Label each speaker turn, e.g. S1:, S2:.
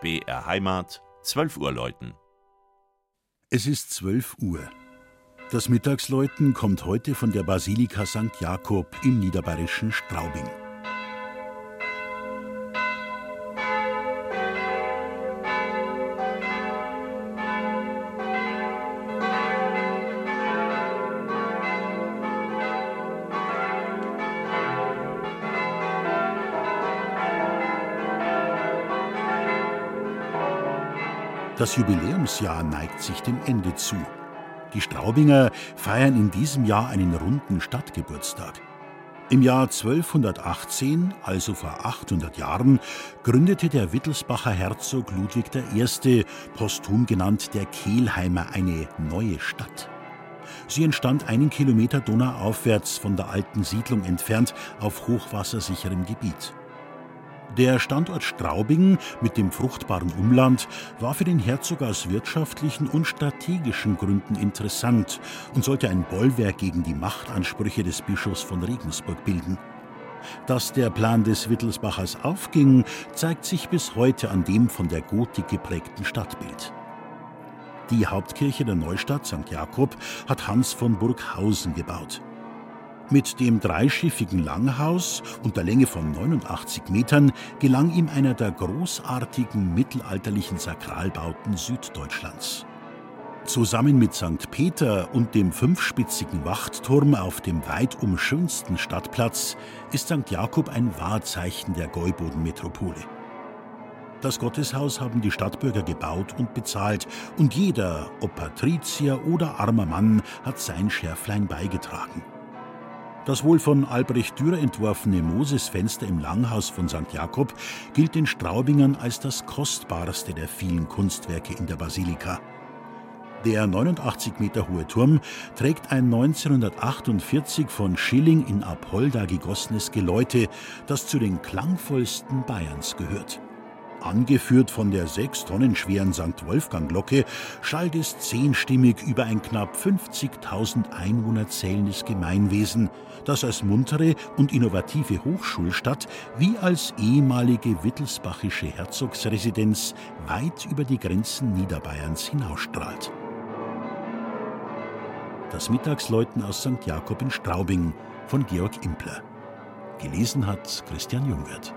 S1: BR Heimat, 12 Uhr läuten.
S2: Es ist 12 Uhr. Das Mittagsläuten kommt heute von der Basilika St. Jakob im niederbayerischen Straubing. Das Jubiläumsjahr neigt sich dem Ende zu. Die Straubinger feiern in diesem Jahr einen runden Stadtgeburtstag. Im Jahr 1218, also vor 800 Jahren, gründete der Wittelsbacher Herzog Ludwig I., posthum genannt der Kehlheimer, eine neue Stadt. Sie entstand einen Kilometer donauaufwärts von der alten Siedlung entfernt auf hochwassersicherem Gebiet. Der Standort Straubing mit dem fruchtbaren Umland war für den Herzog aus wirtschaftlichen und strategischen Gründen interessant und sollte ein Bollwerk gegen die Machtansprüche des Bischofs von Regensburg bilden. Dass der Plan des Wittelsbachers aufging, zeigt sich bis heute an dem von der Gotik geprägten Stadtbild. Die Hauptkirche der Neustadt St. Jakob hat Hans von Burghausen gebaut. Mit dem dreischiffigen Langhaus und der Länge von 89 Metern gelang ihm einer der großartigen mittelalterlichen Sakralbauten Süddeutschlands. Zusammen mit St. Peter und dem fünfspitzigen Wachtturm auf dem weitum schönsten Stadtplatz ist St. Jakob ein Wahrzeichen der Gäuboden-Metropole. Das Gotteshaus haben die Stadtbürger gebaut und bezahlt, und jeder, ob Patrizier oder armer Mann, hat sein Schärflein beigetragen. Das wohl von Albrecht Dürer entworfene Mosesfenster im Langhaus von St. Jakob gilt den Straubingern als das kostbarste der vielen Kunstwerke in der Basilika. Der 89 Meter hohe Turm trägt ein 1948 von Schilling in Apolda gegossenes Geläute, das zu den klangvollsten Bayerns gehört. Angeführt von der sechs Tonnen schweren St. Wolfgang-Glocke schallt es zehnstimmig über ein knapp 50.000 Einwohner zählendes Gemeinwesen, das als muntere und innovative Hochschulstadt wie als ehemalige wittelsbachische Herzogsresidenz weit über die Grenzen Niederbayerns hinausstrahlt. Das Mittagsläuten aus St. Jakob in Straubing von Georg Impler. Gelesen hat Christian Jungwirth.